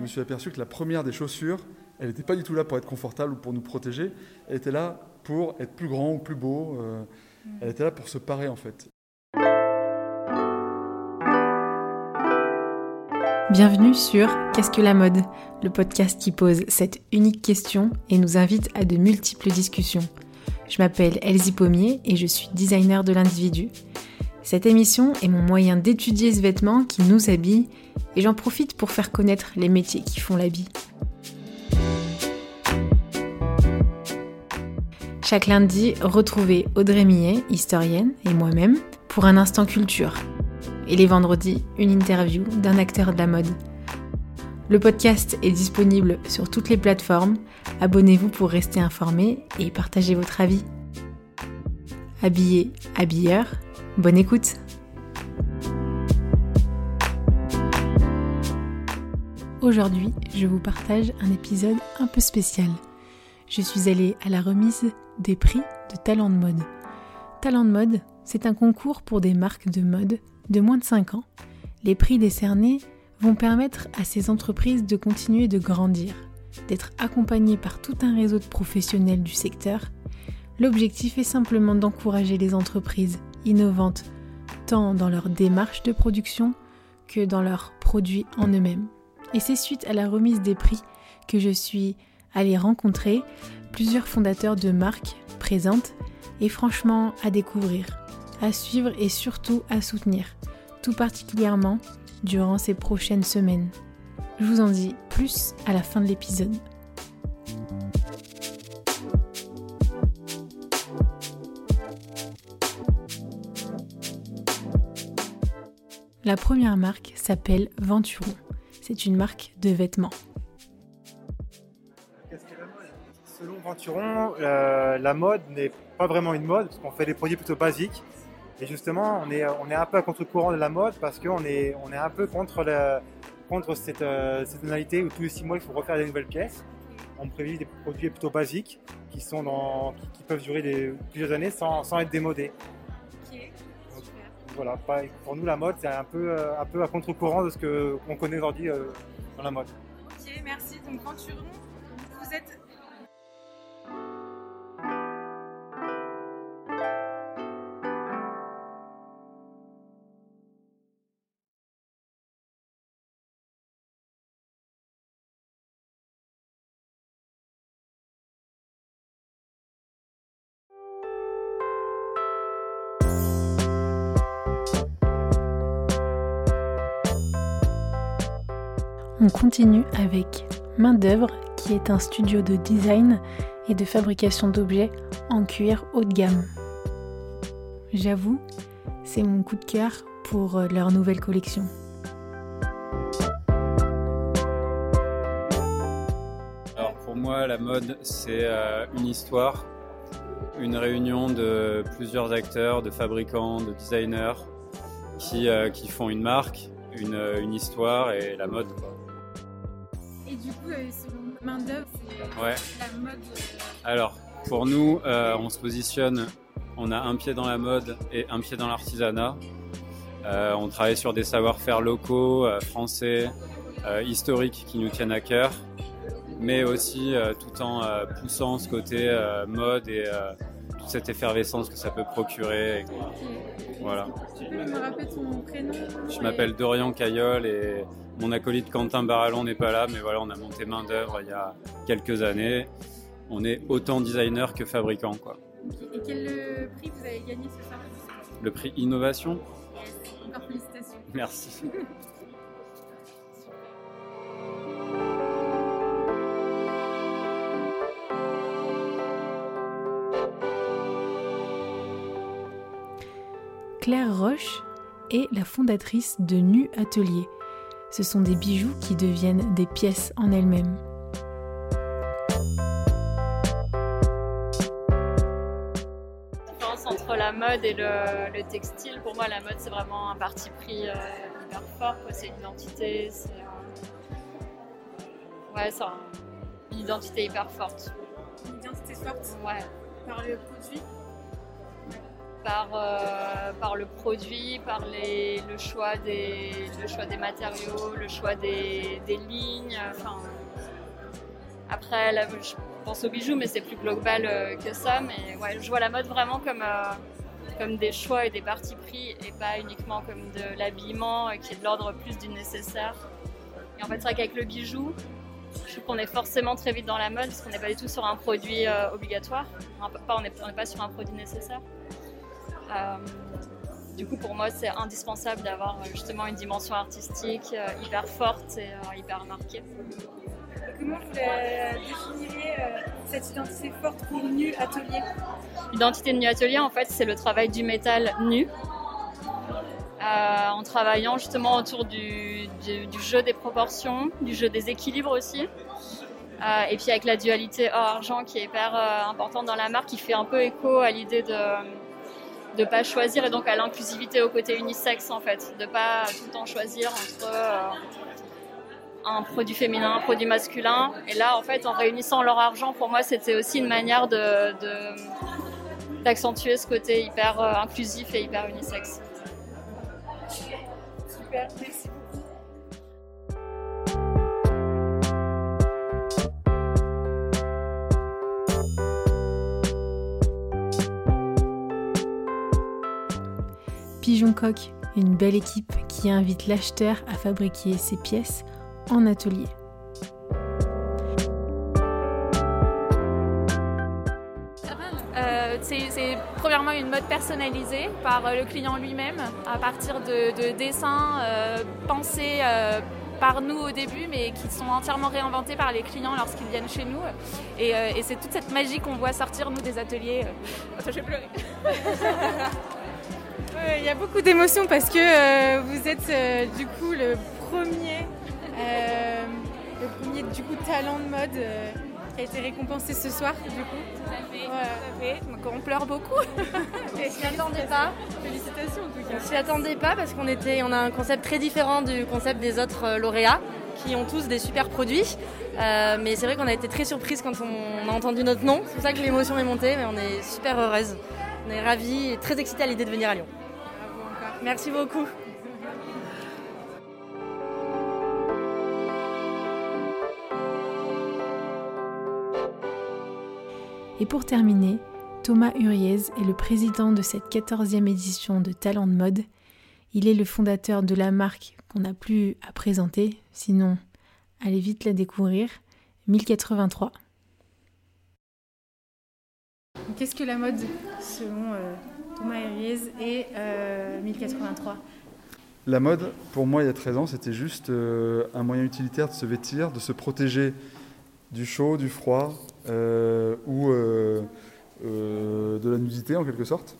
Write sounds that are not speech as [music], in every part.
je me suis aperçu que la première des chaussures, elle n'était pas du tout là pour être confortable ou pour nous protéger, elle était là pour être plus grand ou plus beau, euh, elle était là pour se parer en fait. Bienvenue sur Qu'est-ce que la mode Le podcast qui pose cette unique question et nous invite à de multiples discussions. Je m'appelle Elsie Pommier et je suis designer de l'individu. Cette émission est mon moyen d'étudier ce vêtement qui nous habille et j'en profite pour faire connaître les métiers qui font l'habit. Chaque lundi, retrouvez Audrey Millet, historienne, et moi-même pour un instant culture. Et les vendredis, une interview d'un acteur de la mode. Le podcast est disponible sur toutes les plateformes. Abonnez-vous pour rester informé et partager votre avis. Habillé, habilleur, bonne écoute Aujourd'hui, je vous partage un épisode un peu spécial. Je suis allée à la remise des prix de Talent de mode. Talent de mode, c'est un concours pour des marques de mode de moins de 5 ans. Les prix décernés vont permettre à ces entreprises de continuer de grandir, d'être accompagnées par tout un réseau de professionnels du secteur. L'objectif est simplement d'encourager les entreprises innovantes, tant dans leur démarche de production que dans leurs produits en eux-mêmes. Et c'est suite à la remise des prix que je suis allée rencontrer plusieurs fondateurs de marques présentes et franchement à découvrir, à suivre et surtout à soutenir, tout particulièrement durant ces prochaines semaines. Je vous en dis plus à la fin de l'épisode. La première marque s'appelle Venturon. C'est une marque de vêtements. Selon Venturon, euh, la mode n'est pas vraiment une mode, parce qu'on fait des produits plutôt basiques. Et justement, on est, un peu à contre-courant de la mode parce qu'on est, on est un peu contre, cette, euh, cette où tous les six mois il faut refaire des nouvelles pièces. On privilégie des produits plutôt basiques qui, peuvent durer plusieurs années sans être démodés. Voilà, pour nous la mode c'est un peu, euh, un peu à contre-courant de ce qu'on connaît aujourd'hui dans la mode. Ok, merci. Donc Venturon, vous êtes On continue avec Main d'œuvre qui est un studio de design et de fabrication d'objets en cuir haut de gamme. J'avoue, c'est mon coup de cœur pour euh, leur nouvelle collection. Alors pour moi, la mode, c'est euh, une histoire, une réunion de plusieurs acteurs, de fabricants, de designers qui, euh, font une marque, une, histoire et la mode. Du coup, euh, selon main d'œuvre, c'est Ouais. la mode. Alors, pour nous, euh, on se positionne, on a un pied dans la mode et un pied dans l'artisanat. Euh, on travaille sur des savoir-faire locaux, euh, français, euh, historiques qui nous tiennent à cœur, mais aussi euh, tout en euh, poussant ce côté euh, mode et euh, toute cette effervescence que ça peut procurer. Voilà. Tu peux me rappeler ton prénom Je m'appelle Dorian Caillol et mon acolyte Quentin Barallon n'est pas là, mais voilà, on a monté main d'œuvre il y a quelques années. On est autant designer que fabricant, quoi. Et quel euh, prix vous avez gagné ce soir? Le prix innovation, Yes. Encore félicitations. merci. [laughs] Claire Roche est la fondatrice de Nu Atelier. Ce sont des bijoux qui deviennent des pièces en elles-mêmes. différence entre la mode et le, le textile. Pour moi, la mode, c'est vraiment un parti pris euh, hyper fort. C'est une identité, c'est euh, ouais, un- une identité hyper forte. Une identité forte Ouais. par le produit? Par, euh, par le produit, par le, choix des, le choix des matériaux, le choix des, des lignes. Après, je pense aux bijoux, mais c'est plus global euh, que ça. Mais ouais, je vois la mode vraiment comme, euh, comme des choix et des partis pris et pas uniquement comme de l'habillement qui est de l'ordre plus du nécessaire. Et en fait, c'est vrai qu'avec le bijou, je trouve qu'on est forcément très vite dans la mode parce qu'on n'est pas du tout sur un produit euh, obligatoire. On n'est pas sur un produit nécessaire. Euh, du coup, pour moi, c'est indispensable d'avoir euh, justement une dimension artistique euh, hyper forte et hyper marquée. Comment vous la définiriez cette identité forte pour Nu Atelier? L'identité de Nu Atelier, en fait, c'est le travail du métal nu. Euh, en travaillant justement autour du, du- du jeu des proportions, du jeu des équilibres aussi. Euh, et puis avec la dualité or-argent qui est hyper euh, importante dans la marque, qui fait un peu écho à l'idée de de pas choisir et donc à l'inclusivité au côté unisexe en fait, de pas tout le temps choisir entre euh, un produit féminin, un produit masculin. Et là, en fait, en réunissant leur argent, pour moi, c'était aussi une manière de d'accentuer ce côté hyper euh, inclusif et hyper unisexe. Super, Pigeon Coq, une belle équipe qui invite l'acheteur à fabriquer ses pièces en atelier. Euh, c'est premièrement une mode personnalisée par euh, le client lui-même à partir de, de dessins euh, pensés par nous au début mais qui sont entièrement réinventés par les clients lorsqu'ils viennent chez nous. Et, c'est toute cette magie qu'on voit sortir nous des ateliers. Vais pleurer. Ouais, Il y a beaucoup d'émotions parce que euh, vous êtes euh, du coup le premier, euh, le premier du coup talent de mode qui a été récompensé ce soir du coup. Ouais. Donc on pleure beaucoup. [laughs] Et s'y attendait pas. Félicitations en tout cas. On s'y attendait pas parce qu'on était, on a un concept très différent du concept des autres lauréats qui ont tous des super produits. Euh, mais c'est vrai qu'on a été très surprise quand on a entendu notre nom. C'est pour ça que l'émotion est montée, mais on est super heureuse. On est ravis et très excités à l'idée de venir à Lyon. Merci beaucoup. Et pour terminer, Thomas Uriez est le président de cette 14e édition de Talent de mode. Il est le fondateur de la marque qu'on n'a plus à présenter, sinon allez vite la découvrir, 1083. Qu'est-ce que la mode selon euh, Heriez et euh, 1083 La mode, pour moi, il y a 13 ans, c'était juste euh, un moyen utilitaire de se vêtir, de se protéger du chaud, du froid euh, ou euh, euh, de la nudité en quelque sorte.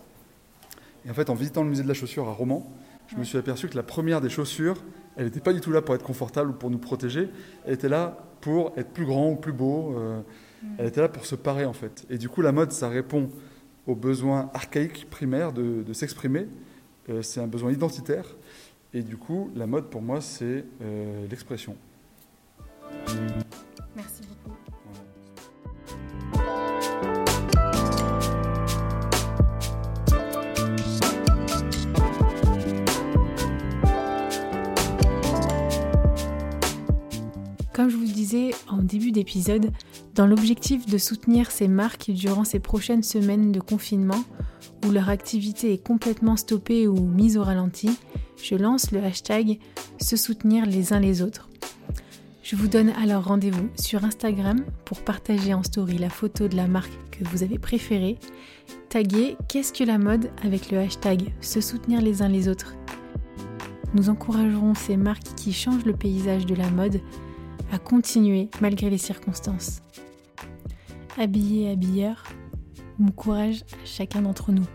Et en fait, en visitant le musée de la chaussure à Romans, je me suis aperçu que la première des chaussures, elle n'était pas du tout là pour être confortable ou pour nous protéger, elle était là pour être plus grand ou plus beau, euh, elle était là pour se parer en fait. Et du coup, la mode, ça répond aux besoins archaïques primaires de, de s'exprimer, Euh, c'est un besoin identitaire, et du coup, la mode pour moi, c'est euh, l'expression. En début d'épisode, dans l'objectif de soutenir ces marques durant ces prochaines semaines de confinement, où leur activité est complètement stoppée ou mise au ralenti, je lance le hashtag se soutenir les uns les autres. Je vous donne alors rendez-vous sur Instagram pour partager en story la photo de la marque que vous avez préférée. Taguez Qu'est-ce que la mode avec le hashtag se soutenir les uns les autres. Nous encouragerons ces marques qui changent le paysage de la mode à continuer malgré les circonstances. Habillés, habilleurs, bon courage à chacun d'entre nous.